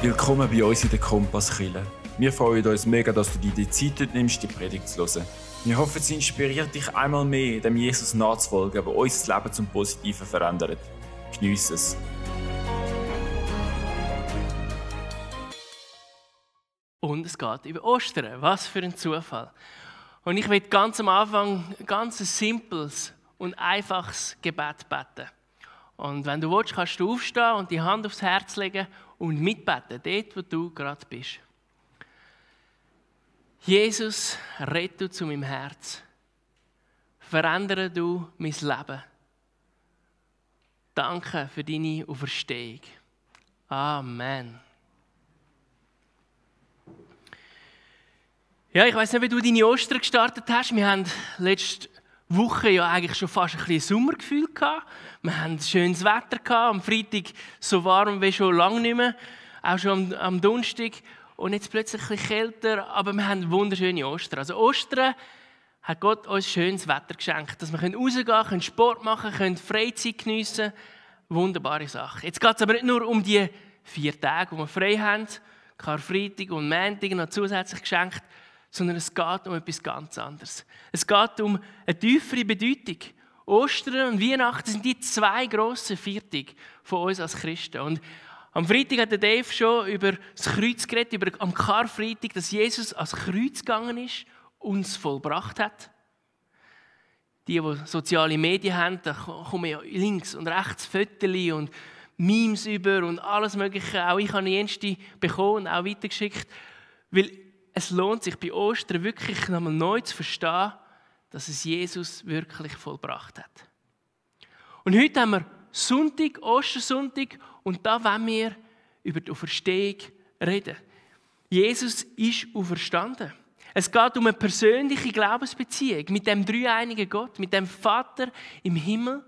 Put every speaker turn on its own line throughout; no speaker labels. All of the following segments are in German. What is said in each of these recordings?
Willkommen bei uns in der Kompasskille. Wir freuen uns mega, dass du dir die Zeit nimmst, die Predigt zu hören. Wir hoffen, sie inspiriert dich einmal mehr, dem Jesus nachzufolgen, der unser Leben zum Positiven verändert. Geniess es.
Und es geht über Ostern. Was für ein Zufall. Und ich will ganz am Anfang ein ganz simples und einfaches Gebet beten. Und wenn du willst, kannst du aufstehen und die Hand aufs Herz legen und mitbeten, dort, wo du gerade bist. Jesus, red du zu meinem Herz. Verändere du mein Leben. Danke für deine Auferstehung. Amen. Ja, ich weiß nicht, wie du deine Ostern gestartet hast. Wir haben letzte Woche ja eigentlich schon fast ein bisschen Sommergefühl gehabt. Wir hatten schönes Wetter gehabt. Am Freitag so warm wie schon lange nicht mehr. Auch schon am, am Donnerstag. Und jetzt plötzlich ein bisschen kälter. Aber wir haben wunderschöne Ostern. Also Ostern hat Gott uns schönes Wetter geschenkt. Dass wir rausgehen können, Sport machen können, Freizeit geniessen. Wunderbare Sache. Jetzt geht es aber nicht nur um die vier Tage, die wir frei haben. Karfreitag und Montag noch zusätzlich geschenkt sondern es geht um etwas ganz anderes. Es geht um eine tiefere Bedeutung. Ostern und Weihnachten sind die zwei grossen Viertig von uns als Christen. Und am Freitag hat der Dave schon über das Kreuz geredet, über am Karfreitag, dass Jesus als Kreuz gegangen ist, uns vollbracht hat. Die, die soziale Medien haben, da kommen ja links und rechts Fotos und Memes über und alles Mögliche. Auch ich habe die bekommen und auch weitergeschickt. Weil es lohnt sich bei Ostern wirklich nochmal neu zu verstehen, dass es Jesus wirklich vollbracht hat. Und heute haben wir Sonntag, Ostersonntag, und da wollen wir über die Auferstehung reden. Jesus ist auferstanden. Es geht um eine persönliche Glaubensbeziehung mit dem dreieinigen Gott, mit dem Vater im Himmel,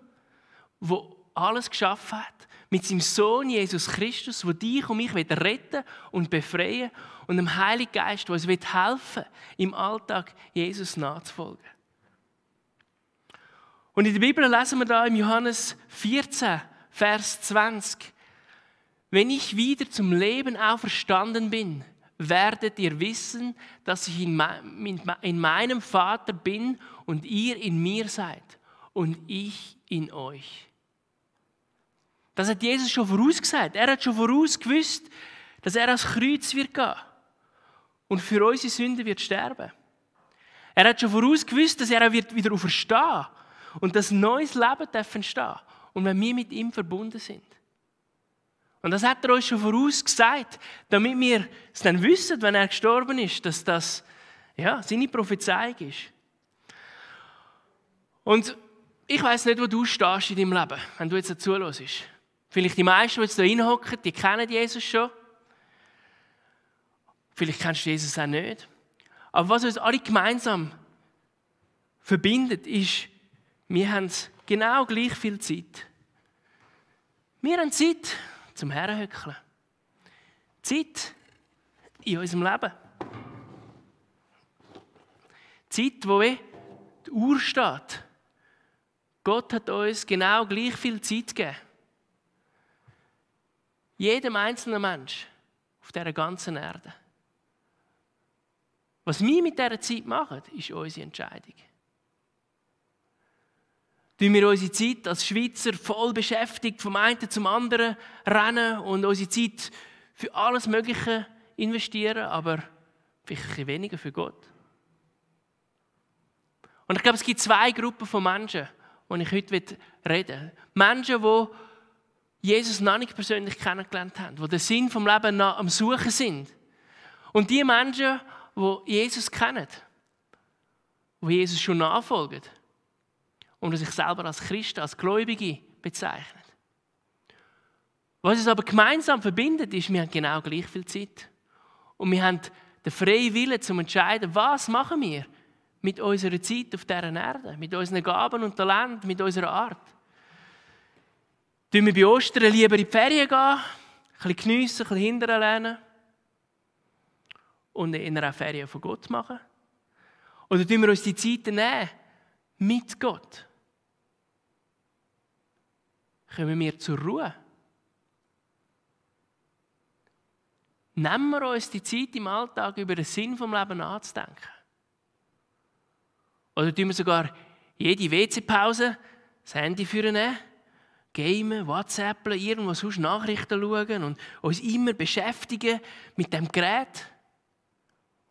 wo alles geschaffen hat, mit seinem Sohn Jesus Christus, der dich und mich retten und befreien und dem Heiligen Geist, der uns helfen will, im Alltag Jesus nachzufolgen. Und in der Bibel lesen wir da im Johannes 14, Vers 20, wenn ich wieder zum Leben auferstanden bin, werdet ihr wissen, dass ich in meinem Vater bin und ihr in mir seid und ich in euch. Das hat Jesus schon vorausgesagt. Er hat schon vorausgewusst, dass er ans Kreuz wird gehen und für unsere Sünden wird sterben. Er hat schon vorausgewusst, dass er wird wieder auferstehen und dass neues Leben entstehen und wenn wir mit ihm verbunden sind. Und das hat er uns schon vorausgesagt, damit wir es dann wissen, wenn er gestorben ist, dass das ja, seine Prophezeiung ist. Und ich weiß nicht, wo du stehst in deinem Leben, wenn du jetzt dazu. Vielleicht die meisten, die jetzt hier reinhocken, die kennen Jesus schon. Vielleicht kennst du Jesus auch nicht. Aber was uns alle gemeinsam verbindet, ist, wir haben genau gleich viel Zeit. Wir haben Zeit zum Herrenhöckeln. Zeit in unserem Leben. Zeit, wo die Uhr steht. Gott hat uns genau gleich viel Zeit gegeben. Jedem einzelnen Mensch auf dieser ganzen Erde. Was wir mit dieser Zeit machen, ist unsere Entscheidung. Tun wir unsere Zeit als Schweizer voll beschäftigt, vom einen zum anderen rennen und unsere Zeit für alles Mögliche investieren, aber vielleicht weniger für Gott? Und ich glaube, es gibt zwei Gruppen von Menschen, die ich heute reden will. Menschen, die Jesus noch nicht persönlich kennengelernt haben, die den Sinn vom Leben am Suchen sind. Und die Menschen, wo Jesus kennen, wo Jesus schon nachfolgen und sich selber als Christ, als Gläubige bezeichnet. Was uns aber gemeinsam verbindet, ist, wir haben genau gleich viel Zeit. Und wir haben den freien Willen zum entscheiden, was machen wir mit unserer Zeit auf dieser Erde, mit unseren Gaben und Talenten, mit unserer Art. Tun wir bei Ostern lieber in die Ferien gehen, ein bisschen geniessen, ein bisschen hinterher lernen? Und in einer Ferien von Gott machen? Oder tun wir uns die Zeit nehmen mit Gott? Kommen wir zur Ruhe? nehmen wir uns die Zeit im Alltag über den Sinn vom Leben nachzudenken. Oder tun wir sogar jede WC-Pause das Handy führen, gamen, WhatsAppen, irgendwo sonst Nachrichten schauen und uns immer beschäftigen mit dem Gerät.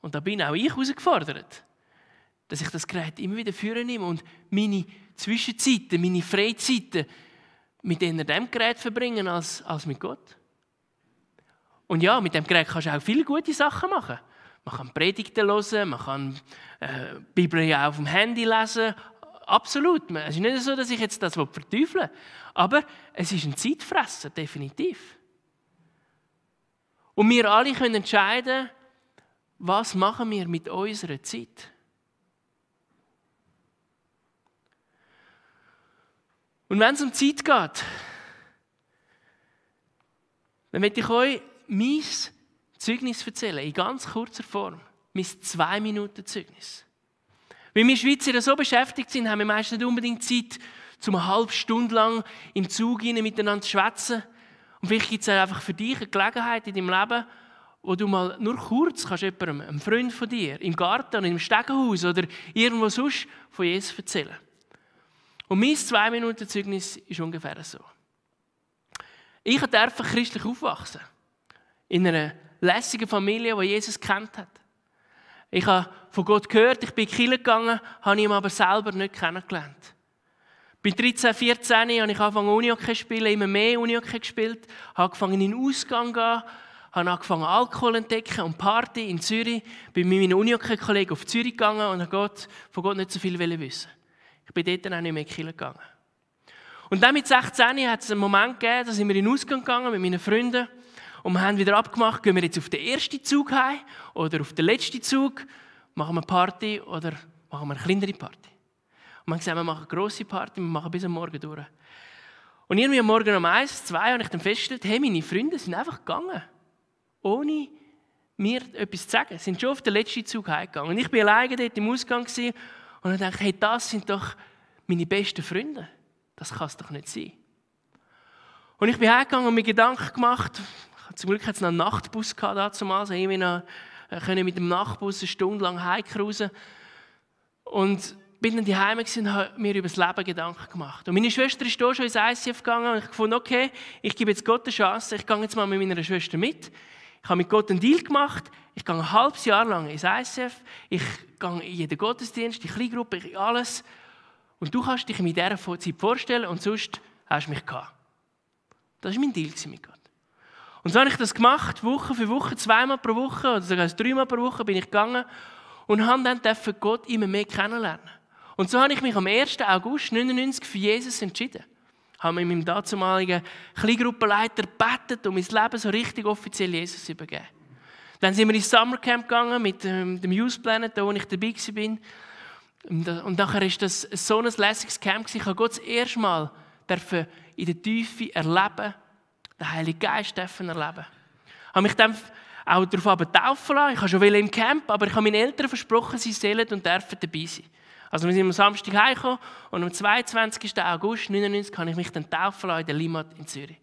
Und da bin auch ich herausgefordert, dass ich das Gerät immer wieder führen nehme und meine Zwischenzeiten, meine Freizeiten mit dem Gerät verbringen als, als mit Gott. Und ja, mit dem Gerät kannst du auch viele gute Sachen machen. Man kann Predigten hören, man kann äh, Bibel ja auf dem Handy lesen. Absolut. Es ist nicht so, dass ich jetzt das verteufeln will. Aber es ist ein Zeitfresser, definitiv. Und wir alle können entscheiden, was machen wir mit unserer Zeit. Und wenn es um Zeit geht, dann möchte ich euch mein Zeugnis erzählen, in ganz kurzer Form. Mein zwei Minuten Zeugnis. Weil wir Schweizer so beschäftigt sind, haben wir meistens nicht unbedingt Zeit, um eine halbe Stunde lang im Zug miteinander zu schwätzen. Und vielleicht gibt es einfach für dich eine Gelegenheit in deinem Leben, wo du mal nur kurz kannst jemandem, einem Freund von dir, im Garten im Stegenhaus oder irgendwo sonst von Jesus erzählen. Und mein zwei Minuten Zeugnis ist ungefähr so. Ich durfte christlich aufwachsen. In einer lässigen Familie, die Jesus kennt hat. Ich habe von Gott gehört, ich bin in die Kirche gegangen, habe ihn aber selber nicht kennengelernt. Bei 13, 14 habe ich angefangen Unihockey zu spielen, immer mehr Unihockey gespielt, habe angefangen in den Ausgang zu gehen, habe angefangen Alkohol entdecken und Party in Zürich. Bin mit meinen Unihockey-Kollegen auf Zürich gegangen und habe Gott, von Gott nicht so viel wissen. Ich bin dort auch nicht mehr in die gegangen. Und dann mit 16 hat es einen Moment gegeben, da sind wir in den Ausgang gegangen mit meinen Freunden und wir haben wieder abgemacht, gehen wir jetzt auf den ersten Zug heim oder auf den letzten Zug, machen wir Party oder machen wir eine kleinere Party. Und wir haben gesagt, wir machen eine grosse Party, wir machen bis am Morgen durch. Und irgendwie am Morgen um eins, zwei habe ich dann festgestellt, hey, meine Freunde sind einfach gegangen. Ohne mir etwas zu sagen. Sie sind schon auf den letzten Zug heimgegangen. Und ich war alleine dort im Ausgang und dann dachte ich, hey, das sind doch meine besten Freunde. Das kann es doch nicht sein. Und ich bin heimgegangen und mir Gedanken gemacht, zum Glück hat es noch einen Nachtbus gehabt damals. Ich noch, äh, mit dem Nachtbus eine Stunde lang heimcruisen. Und bin dann daheim und habe mir über das Leben Gedanken gemacht. Und meine Schwester ist hier schon ins ICF gegangen und ich fand, okay, ich gebe jetzt Gott eine Chance. Ich gehe jetzt mal mit meiner Schwester mit. Ich habe mit Gott einen Deal gemacht. Ich gehe ein halbes Jahr lang ins ICF. Ich gehe in jeden Gottesdienst, in Kleingruppe, alles. Und du kannst dich in dieser Zeit vorstellen und sonst hast du mich gehabt. Das war mein Deal mit Gott. Und so habe ich das gemacht, Woche für Woche, zweimal pro Woche oder sogar dreimal pro Woche bin ich gegangen und habe dann Gott immer mehr kennenlernen. Und so habe ich mich am 1. August 1999 für Jesus entschieden. Habe mit meinem damaligen Kleingruppenleiter gebetet und mein Leben so richtig offiziell Jesus übergeben. Dann sind wir ins Summercamp gegangen mit ähm, dem Youth Planet, wo ich dabei war. Und nachher war das so ein lässiges Camp. Ich habe Gott das erste Mal in der Tiefe erleben den Heiligen Geist erleben. Ich habe mich dann auch darauf taufen lassen. Ich habe schon im Camp, aber ich habe meinen Eltern versprochen, sie sollen und dürfen dabei sein. Also wir sind am Samstag heimgekommen und am 22. August 1999 habe ich mich dann taufen lassen in der Limat in Zürich.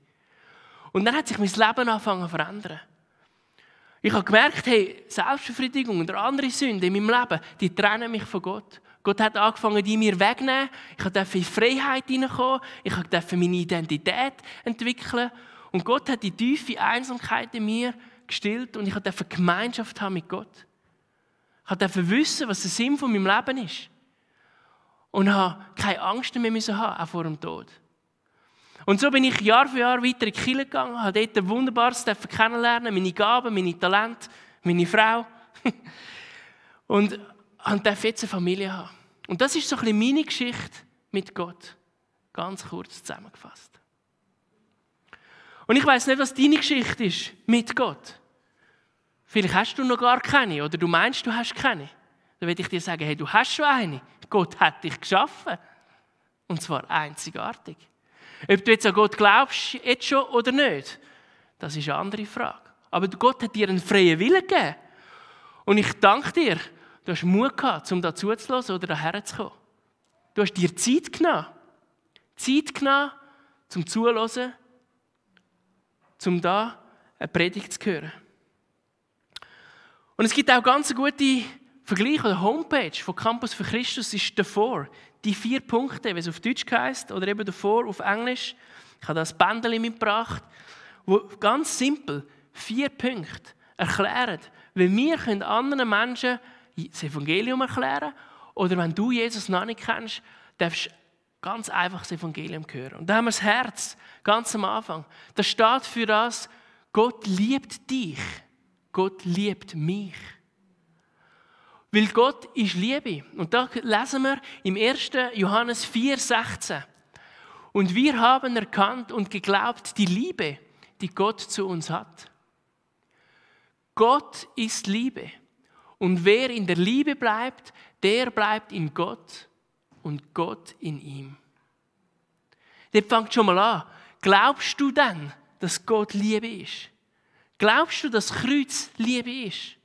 Und dann hat sich mein Leben angefangen zu verändern. Ich habe gemerkt, hey, Selbstbefriedigung und andere Sünden in meinem Leben, die trennen mich von Gott. Gott hat angefangen, die mir wegzunehmen. Ich durfte in Freiheit hineinkommen. Ich durfte meine Identität entwickeln. Und Gott hat die tiefe Einsamkeit in mir gestillt und ich durfte Gemeinschaft haben mit Gott. Ich durfte wissen, was der Sinn von meinem Leben ist. Und habe keine Angst mehr müssen haben, auch vor dem Tod. Und so bin ich Jahr für Jahr weiter in die Kirche gegangen, habe dort ein wunderbares kennenlernen, meine Gaben, meine Talente, meine Frau. und durfte jetzt eine Familie haben. Und das ist so ein bisschen meine Geschichte mit Gott. Ganz kurz zusammengefasst. Und ich weiß nicht, was deine Geschichte ist mit Gott. Vielleicht hast du noch gar keine oder du meinst, du hast keine. Dann würde ich dir sagen, hey, du hast schon eine. Gott hat dich geschaffen. Und zwar einzigartig. Ob du jetzt an Gott glaubst, jetzt schon oder nicht, das ist eine andere Frage. Aber Gott hat dir einen freien Willen gegeben. Und ich danke dir, du hast Mut gehabt, um da zuzulassen oder daher zu kommen. Du hast dir Zeit genommen. Zeit genommen, zum Zuhören um da eine Predigt zu hören. Und es gibt auch ganz gute Vergleiche oder Homepage von Campus für Christus ist davor. Die vier Punkte, wie es auf Deutsch heißt oder eben davor auf Englisch. Ich habe das Bändchen mitgebracht, wo ganz simpel vier Punkte erklären, wie wir können anderen Menschen das Evangelium erklären oder wenn du Jesus noch nicht kennst, darfst du ganz einfach das Evangelium hören. Und da haben wir das Herz ganz am Anfang. Das steht für das, Gott liebt dich. Gott liebt mich. Weil Gott ist Liebe. Und da lesen wir im 1. Johannes 4, 16. Und wir haben erkannt und geglaubt die Liebe, die Gott zu uns hat. Gott ist Liebe. Und wer in der Liebe bleibt, der bleibt in Gott und Gott in ihm. Dort fängt schon mal an. Glaubst du denn, dass Gott Liebe ist? Glaubst du, dass Kreuz Liebe ist?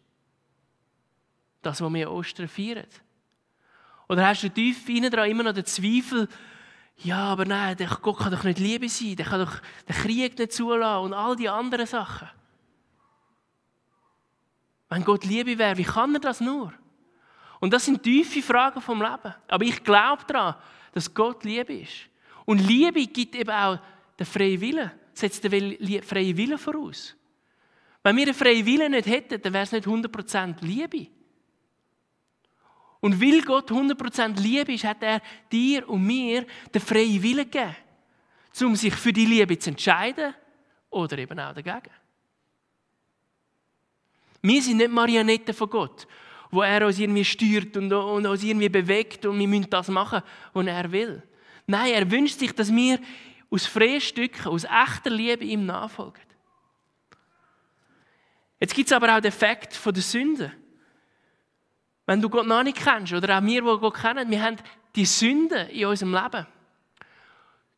Das, was wir Ostern feiern. Oder hast du tief innen dran immer noch den Zweifel, ja, aber nein, Gott kann doch nicht Liebe sein, der kann doch den Krieg nicht zulassen und all die anderen Sachen. Wenn Gott Liebe wäre, wie kann er das nur? Und das sind tiefe Fragen vom Leben. Aber ich glaube daran, dass Gott Liebe ist. Und Liebe gibt eben auch den freien Willen, setzt den freien Willen voraus. Wenn wir den freien Willen nicht hätten, dann wäre es nicht 100% Liebe. Und weil Gott 100% Liebe ist, hat er dir und mir den freien Willen gegeben, um sich für die Liebe zu entscheiden oder eben auch dagegen. Wir sind nicht Marionetten von Gott, wo er uns irgendwie steuert und, uns irgendwie bewegt und wir müssen das machen, was er will. Nein, er wünscht sich, dass wir aus freien Stücken, aus echter Liebe ihm nachfolgen. Jetzt gibt es aber auch den Effekt der Sünde. Wenn du Gott noch nicht kennst, oder auch wir, die Gott kennen, wir haben die Sünde in unserem Leben.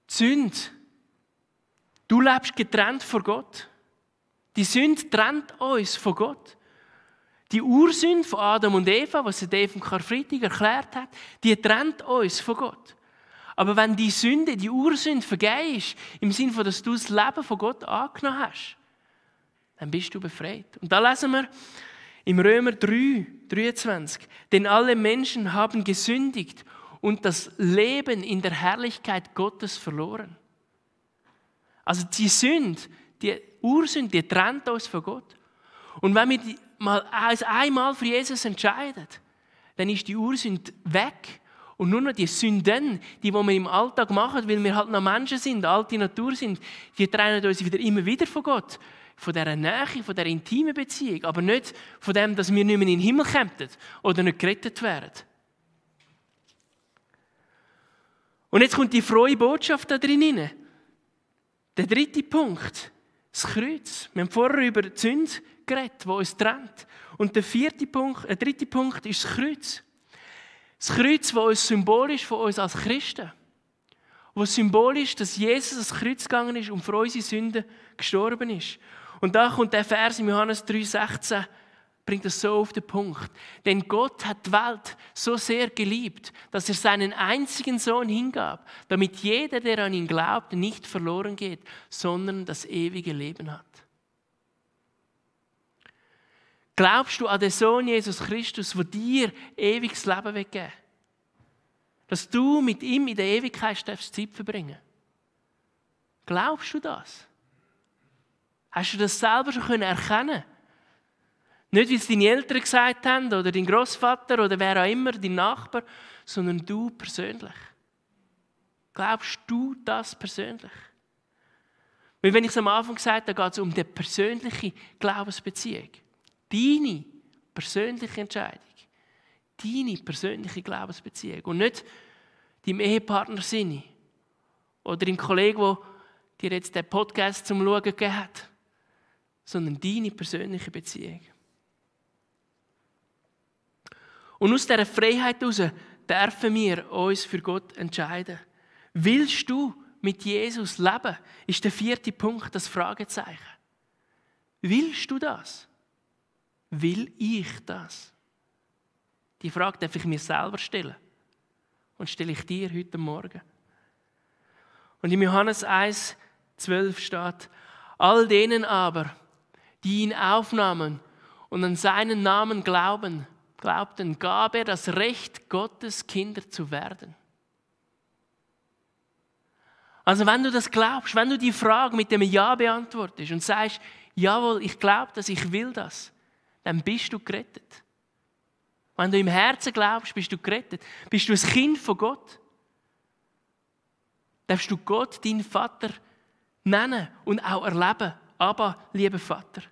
Die Sünde. Du lebst getrennt von Gott. Die Sünde trennt uns von Gott. Die Ursünde von Adam und Eva, was Dave im Karfreitag erklärt hat, die trennt uns von Gott. Aber wenn die Sünde, die Ursünde vergeben ist, im Sinne dass du das Leben von Gott angenommen hast, dann bist du befreit. Und da lesen wir im Römer 3, 23, denn alle Menschen haben gesündigt und das Leben in der Herrlichkeit Gottes verloren. Also die Sünde, die Ursünde, die trennt uns von Gott. Und wenn wir mal als einmal für Jesus entscheiden, dann ist die Ursünde weg. Und nur noch die Sünden, die, die wir im Alltag machen, weil wir halt noch Menschen sind, alte Natur sind, die trennen uns wieder immer wieder von Gott. Von dieser Nähe, von dieser intimen Beziehung. Aber nicht von dem, dass wir nicht mehr in den Himmel kämpfen oder nicht gerettet werden. Und jetzt kommt die frohe Botschaft da drin. Der dritte Punkt. Das Kreuz. Wir haben vorher über die Sünde geredet, die uns trennt. Und der vierte Punkt, der dritte Punkt ist das Kreuz. Das Kreuz, das uns symbolisch von uns als Christen. Wo symbolisch, dass Jesus das Kreuz gegangen ist und für unsere Sünden gestorben ist. Und da kommt der Vers in Johannes 3,16 bringt es so auf den Punkt. Denn Gott hat die Welt so sehr geliebt, dass er seinen einzigen Sohn hingab, damit jeder, der an ihn glaubt, nicht verloren geht, sondern das ewige Leben hat. Glaubst du an den Sohn Jesus Christus, der dir ewiges Leben weggeben Dass du mit ihm in der Ewigkeit Zeit verbringen Glaubst du das? Hast du das selber schon erkennen können? Nicht, wie es deine Eltern gesagt haben oder dein Großvater oder wer auch immer, dein Nachbar, sondern du persönlich. Glaubst du das persönlich? Weil wenn ich es am Anfang gesagt habe, geht es um die persönliche Glaubensbeziehung. Deine persönliche Entscheidung. Deine persönliche Glaubensbeziehung. Und nicht deinem Ehepartner Sinne. Oder deinem Kollegen, der dir jetzt den Podcast zum Schauen gegeben hat. Sondern deine persönliche Beziehung. Und aus dieser Freiheit heraus dürfen wir uns für Gott entscheiden. Willst du mit Jesus leben? Ist der vierte Punkt das Fragezeichen. Willst du das? Will ich das? Die Frage darf ich mir selber stellen. Und stelle ich dir heute Morgen. Und in Johannes 1, 12 steht, all denen aber, die ihn aufnahmen und an seinen Namen glauben, glaubten, gab er das Recht, Gottes Kinder zu werden. Also wenn du das glaubst, wenn du die Frage mit dem Ja beantwortest und sagst, jawohl, ich glaube das, ich will das, dann bist du gerettet. Wenn du im Herzen glaubst, bist du gerettet. Bist du ein Kind von Gott. Darfst du Gott, deinen Vater, nennen und auch erleben. Aber, lieber Vater.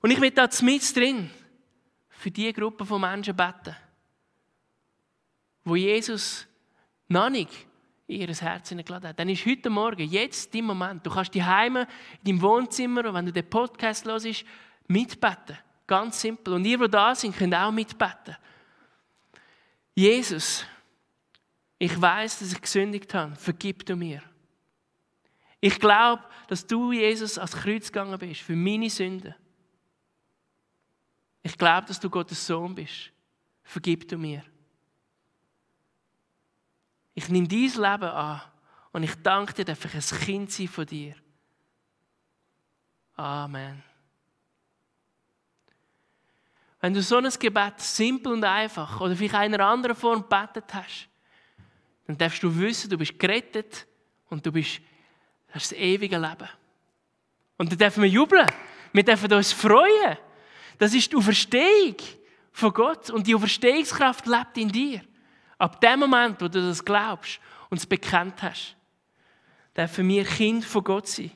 Und ich will da mit drin für die Gruppe von Menschen beten, wo Jesus noch nicht in ihr Herz hineingeladen hat. Dann ist heute Morgen, jetzt dein Moment. Du kannst die Heime in deinem Wohnzimmer, wenn du den Podcast hörst, mitbeten. Ganz simpel. Und ihr, die da sind, könnt auch mitbeten. Jesus, ich weiß, dass ich gesündigt habe. Vergib du mir. Ich glaube, dass du, Jesus, ans Kreuz gegangen bist für meine Sünden. Ich glaube, dass du Gottes Sohn bist. Vergib du mir. Ich nehme dein Leben an und ich danke dir, dass ich ein Kind sein von dir. Amen. Wenn du so ein Gebet simpel und einfach oder vielleicht in einer anderen Form gebetet hast, dann darfst du wissen, du bist gerettet und du bist, hast das ewige Leben. Und dann dürfen wir jubeln. Wir dürfen uns freuen. Das ist die Auferstehung von Gott und die Auferstehungskraft lebt in dir. Ab dem Moment, wo du das glaubst und es bekannt hast, dürfen wir Kind von Gott sein.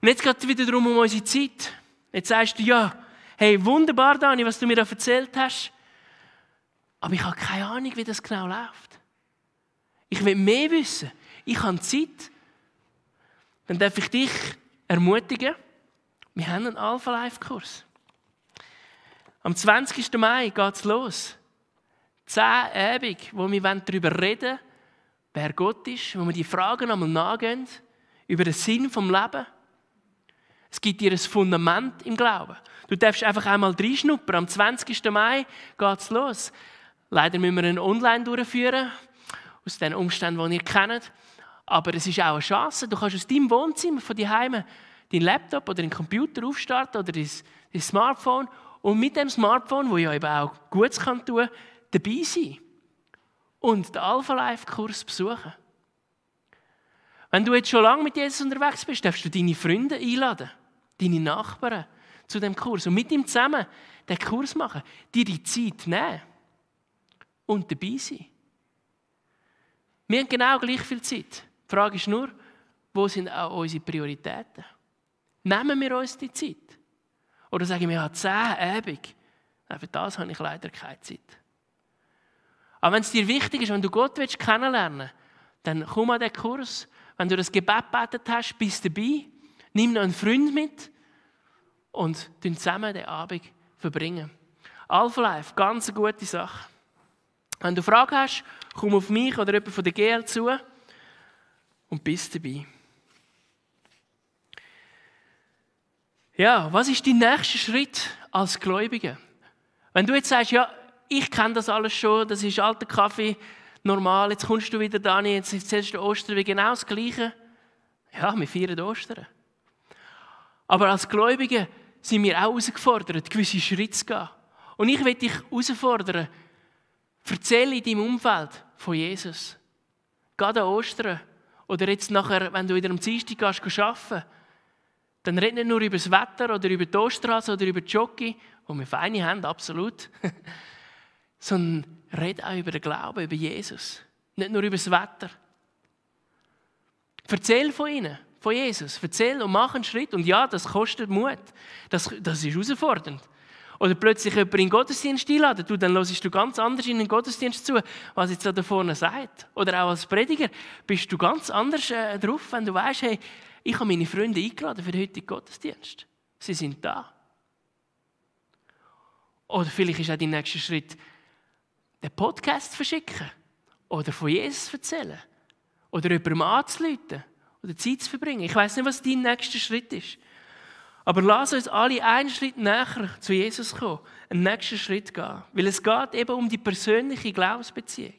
Und jetzt geht es wieder darum um unsere Zeit. Jetzt sagst du, ja, hey, wunderbar, Dani, was du mir da erzählt hast. Aber ich habe keine Ahnung, wie das genau läuft. Ich will mehr wissen. Ich habe Zeit. Dann darf ich dich ermutigen. Wir haben einen Alpha-Life-Kurs. Am 20. Mai geht es los. Zehn Abend, wo wir darüber reden wollen, wer Gott ist, wo wir die Fragen einmal nachgehen, über den Sinn vom Leben. Es gibt dir ein Fundament im Glauben. Du darfst einfach einmal reinschnuppern. Am 20. Mai geht es los. Leider müssen wir ihn online durchführen, aus den Umständen, die ihr kennt. Aber es ist auch eine Chance. Du kannst aus deinem Wohnzimmer, von daheim, deinen Laptop oder deinen Computer aufstarten oder dein, dein Smartphone und mit dem Smartphone, wo ja eben auch Gutes kann tun, dabei sein und den Alpha Life Kurs besuchen. Wenn du jetzt schon lange mit Jesus unterwegs bist, darfst du deine Freunde einladen deine Nachbarn zu dem Kurs und mit ihm zusammen den Kurs machen, dir die Zeit nehmen und dabei sein. Wir haben genau gleich viel Zeit. Die Frage ist nur, wo sind auch unsere Prioritäten? Nehmen wir uns die Zeit? Oder sagen wir, ja, zehn Abend, für das habe ich leider keine Zeit. Aber wenn es dir wichtig ist, wenn du Gott willst kennenlernen willst, dann komm an den Kurs. Wenn du das Gebet betet hast, bist dabei. Nimm noch einen Freund mit und zusammen den Abend verbringen. Alpha Life, ganz eine gute Sache. Wenn du Fragen hast, komm auf mich oder jemand von der GL zu und bist dabei. Ja, was ist dein nächster Schritt als Gläubiger? Wenn du jetzt sagst, ja, ich kenne das alles schon, das ist alter Kaffee, normal, jetzt kommst du wieder, Dani, jetzt erzählst du Ostern wie genau das Gleiche. Ja, wir feiern Ostern. Aber als Gläubige sind wir auch herausgefordert, gewisse Schritte zu gehen. Und ich will dich herausfordern, erzähle in deinem Umfeld von Jesus. Gerade an Ostern oder jetzt nachher, wenn du wieder am Dienstag gehst, arbeiten dann red nicht nur über das Wetter oder über die Ostrasse oder über die Jockey, wo wir feine haben, absolut, sondern red auch über den Glauben, über Jesus. Nicht nur über das Wetter. Erzähl von ihnen von Jesus. Erzähl und mach einen Schritt. Und ja, das kostet Mut. Das, das ist herausfordernd. Oder plötzlich jemand in den Gottesdienst einladen, du, dann hörst du ganz anders in den Gottesdienst zu, was jetzt da vorne sagt. Oder auch als Prediger bist du ganz anders äh, drauf, wenn du weißt, hey, ich habe meine Freunde eingeladen für den heutigen Gottesdienst. Sie sind da. Oder vielleicht ist auch dein nächster Schritt, den Podcast verschicken. Oder von Jesus erzählen. Oder jemandem anzuleiten oder Zeit zu verbringen. Ich weiß nicht, was dein nächster Schritt ist. Aber lass uns alle einen Schritt näher zu Jesus kommen, einen nächsten Schritt gehen. Weil es geht eben um die persönliche Glaubensbeziehung.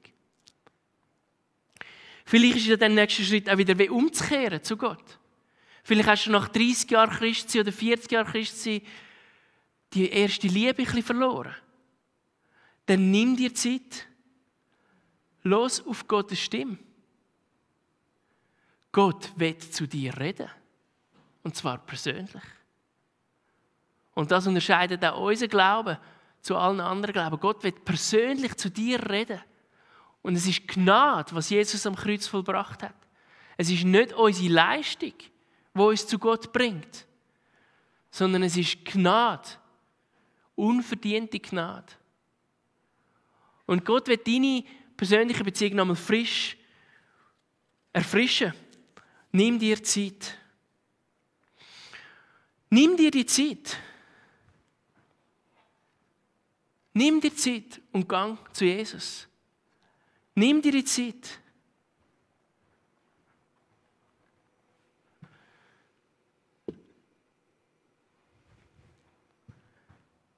Vielleicht ist ja der nächste Schritt auch wieder wie umzukehren zu Gott. Vielleicht hast du nach 30 Jahren Christ oder 40 Jahren Christ die erste Liebe ein bisschen verloren. Dann nimm dir Zeit. Los auf Gottes Stimme. Gott wird zu dir reden. Und zwar persönlich. Und das unterscheidet auch unseren Glauben zu allen anderen Glauben. Gott wird persönlich zu dir reden. Und es ist Gnade, was Jesus am Kreuz vollbracht hat. Es ist nicht unsere Leistung, die uns zu Gott bringt, sondern es ist Gnade, unverdiente Gnade. Und Gott wird deine persönliche Beziehung nochmal frisch erfrischen. Nimm dir Zeit. Nimm dir die Zeit. Nimm dir Zeit und gang zu Jesus. Nimm dir die Zeit.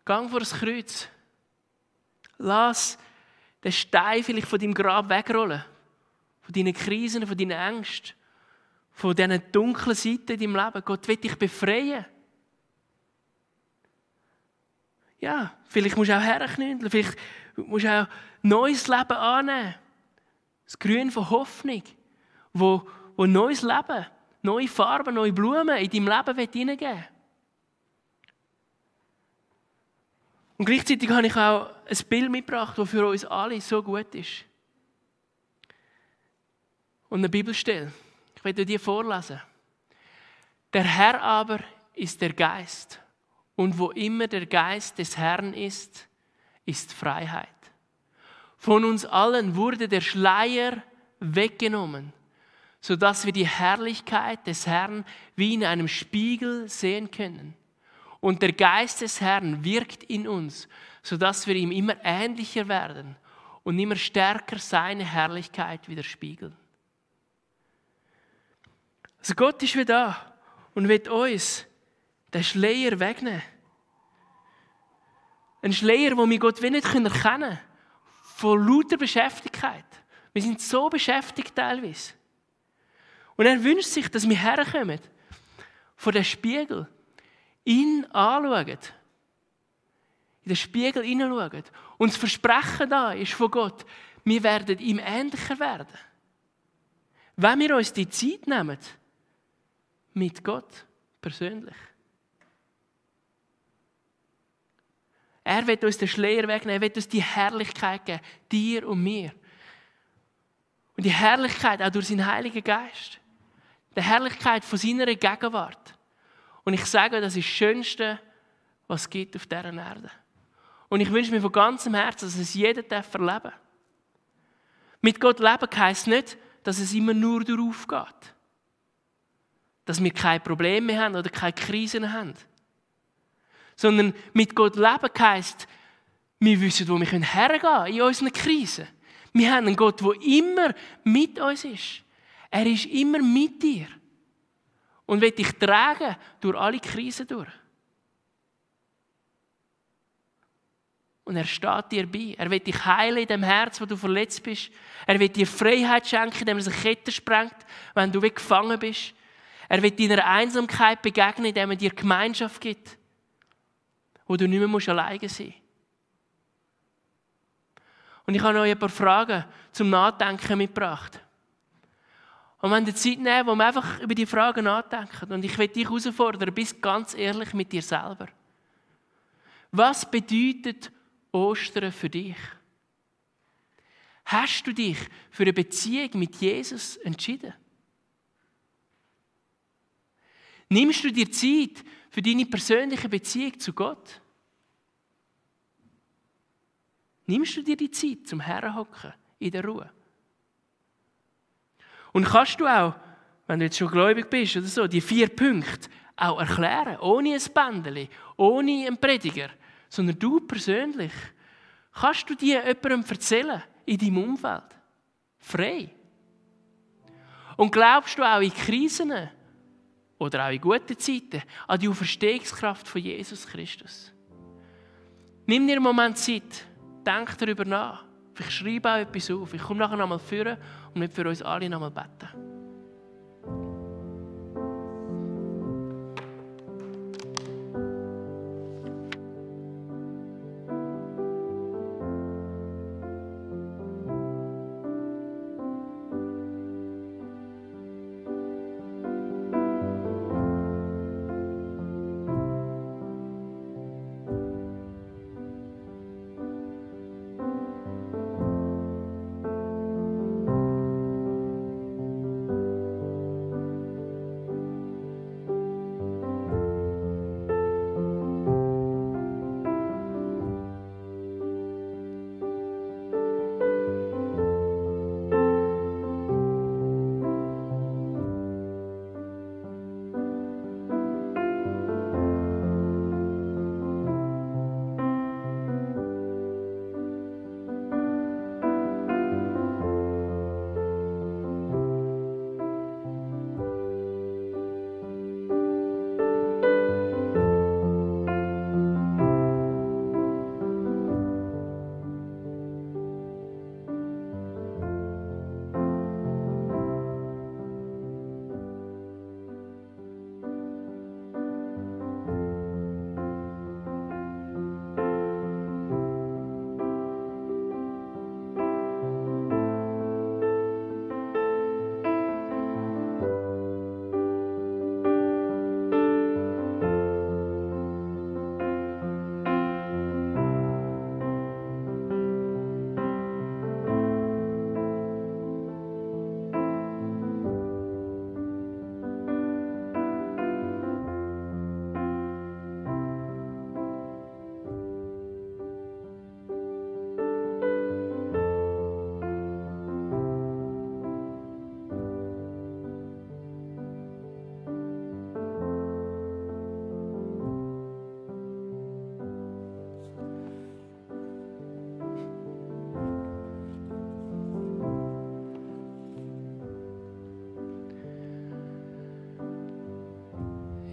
Gang vor das Kreuz. Lass den Stein vielleicht von deinem Grab wegrollen. Von deinen Krisen, von deinen Ängsten. Von diesen dunklen Seiten in deinem Leben. Gott will dich befreien. Ja, vielleicht musst du auch herknündeln. Vielleicht musst du auch neues Leben annehmen. Das Grün von Hoffnung. Wo, wo neues Leben, neue Farben, neue Blumen in deinem Leben hineingeben will. Und gleichzeitig habe ich auch ein Bild mitgebracht, das für uns alle so gut ist. Und eine Bibelstelle. Ich werde dir vorlesen. Der Herr aber ist der Geist. Und wo immer der Geist des Herrn ist, ist Freiheit. Von uns allen wurde der Schleier weggenommen, sodass wir die Herrlichkeit des Herrn wie in einem Spiegel sehen können. Und der Geist des Herrn wirkt in uns, sodass wir ihm immer ähnlicher werden und immer stärker seine Herrlichkeit widerspiegeln. Also Gott ist wieder da und wird uns den Schleier wegnehmen. Ein Schleier, wo wir Gott nicht erkennen können. Von lauter Beschäftigkeit. Wir sind so beschäftigt teilweise. Und er wünscht sich, dass wir herkommen vor den Spiegel ihn anschauen, in den Spiegel hineinschauen und das Versprechen da ist von Gott, wir werden ihm ähnlicher werden. Wenn wir uns die Zeit nehmen, mit Gott persönlich. Er wird uns den Schleier wegnehmen, er wird uns die Herrlichkeit geben, dir und mir. Und die Herrlichkeit auch durch seinen Heiligen Geist. Die Herrlichkeit von seiner Gegenwart. Und ich sage, das ist das Schönste, was es gibt auf dieser Erde. Und ich wünsche mir von ganzem Herzen, dass es jeder erleben darf. Mit Gott leben heisst nicht, dass es immer nur darauf geht. Dass wir keine Probleme mehr haben oder keine Krisen haben. Sondern mit Gott leben heisst, wir wissen, wo wir hergehen können in unseren Krisen. Wir haben einen Gott, der immer mit uns ist. Er ist immer mit dir und wird dich tragen durch alle Krisen durch. Und er steht dir bei. Er wird dich heilen in dem Herz, wo du verletzt bist. Er wird dir Freiheit schenken, indem er sich Ketten sprengt, wenn du gefangen bist. Er wird deiner Einsamkeit begegnen, indem er dir Gemeinschaft gibt, wo du nicht mehr musst alleine sein musst. Und ich habe euch ein paar Fragen zum Nachdenken mitgebracht. Und wenn wir Zeit nehmen, wo wir einfach über die Fragen nachdenken. Und ich will dich herausfordern, bist ganz ehrlich mit dir selber. Was bedeutet Ostern für dich? Hast du dich für eine Beziehung mit Jesus entschieden? Nimmst du dir Zeit für deine persönliche Beziehung zu Gott? Nimmst du dir die Zeit zum Herrenhocken in der Ruhe? Und kannst du auch, wenn du jetzt schon gläubig bist oder so, die vier Punkte auch erklären, ohne ein Bändchen, ohne einen Prediger, sondern du persönlich, kannst du die jemandem erzählen in deinem Umfeld? Frei. Und glaubst du auch in Krisen oder auch in guten Zeiten an die Auferstehungskraft von Jesus Christus? Nimm dir einen Moment Zeit, denk darüber nach. Vielleicht schreibe auch etwas auf. Ich komme nachher nochmal führen und mit für uns alle nochmal beten.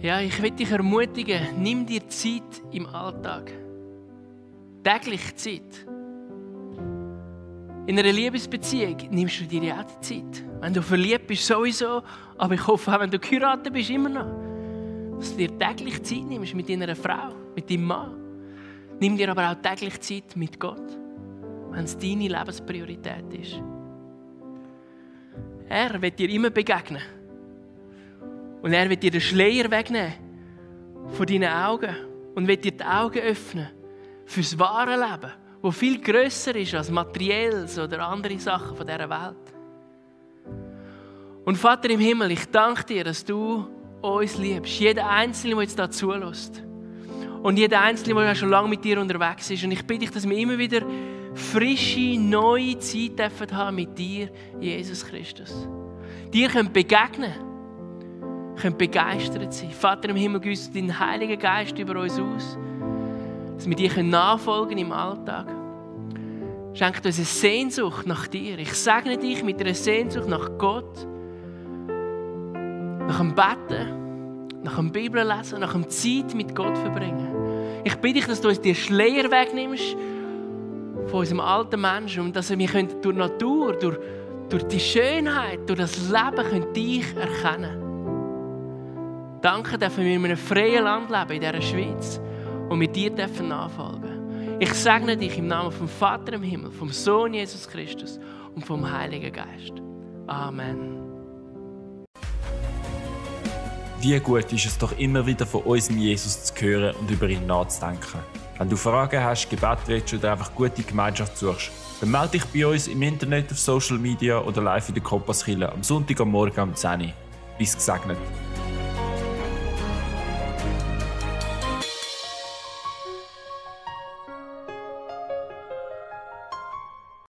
Ja, ich will dich ermutigen, nimm dir Zeit im Alltag. Täglich Zeit. In einer Liebesbeziehung nimmst du dir ja auch die Zeit. Wenn du verliebt bist, sowieso. Aber ich hoffe auch, wenn du geheiratet bist, immer noch. Dass du dir täglich Zeit nimmst mit deiner Frau, mit deinem Mann. Nimm dir aber auch täglich Zeit mit Gott, wenn es deine Lebenspriorität ist. Er wird dir immer begegnen. Und er wird dir den Schleier wegnehmen von deinen Augen und wird dir die Augen öffnen fürs wahre Leben wo viel größer ist als materielles oder andere Sachen von dieser Welt. Und Vater im Himmel, ich danke dir, dass du uns liebst. Jeder Einzelne, der jetzt da zulässt. Und jeder Einzelne, der schon lange mit dir unterwegs ist. Und ich bitte dich, dass wir immer wieder frische, neue Zeit haben mit dir, Jesus Christus. Dir können begegnen, können begeistert sein. Vater im Himmel, güsse deinen Heiligen Geist über uns aus dass wir dir nachfolgen im Alltag. Schenkt uns eine Sehnsucht nach dir. Ich segne dich mit einer Sehnsucht nach Gott, nach dem Betten, nach dem Bibellesen, nach dem Zeit mit Gott verbringen. Ich bitte dich, dass du uns die Schleier wegnimmst von unserem alten Menschen und dass wir durch Natur, durch, durch die Schönheit, durch das Leben können dich erkennen Danke, dass wir in einem freien Land leben, in dieser Schweiz und mit dir dürfen nachfolgen. Ich segne dich im Namen vom Vater im Himmel, vom Sohn Jesus Christus und vom Heiligen Geist. Amen.
Wie gut ist es doch immer wieder von unserem Jesus zu hören und über ihn nachzudenken. Wenn du Fragen hast, Gebet willst oder einfach gute Gemeinschaft suchst, dann melde dich bei uns im Internet, auf Social Media oder live in der Kompasskille am Sonntag am Morgen um 10 Uhr. Bis gesegnet.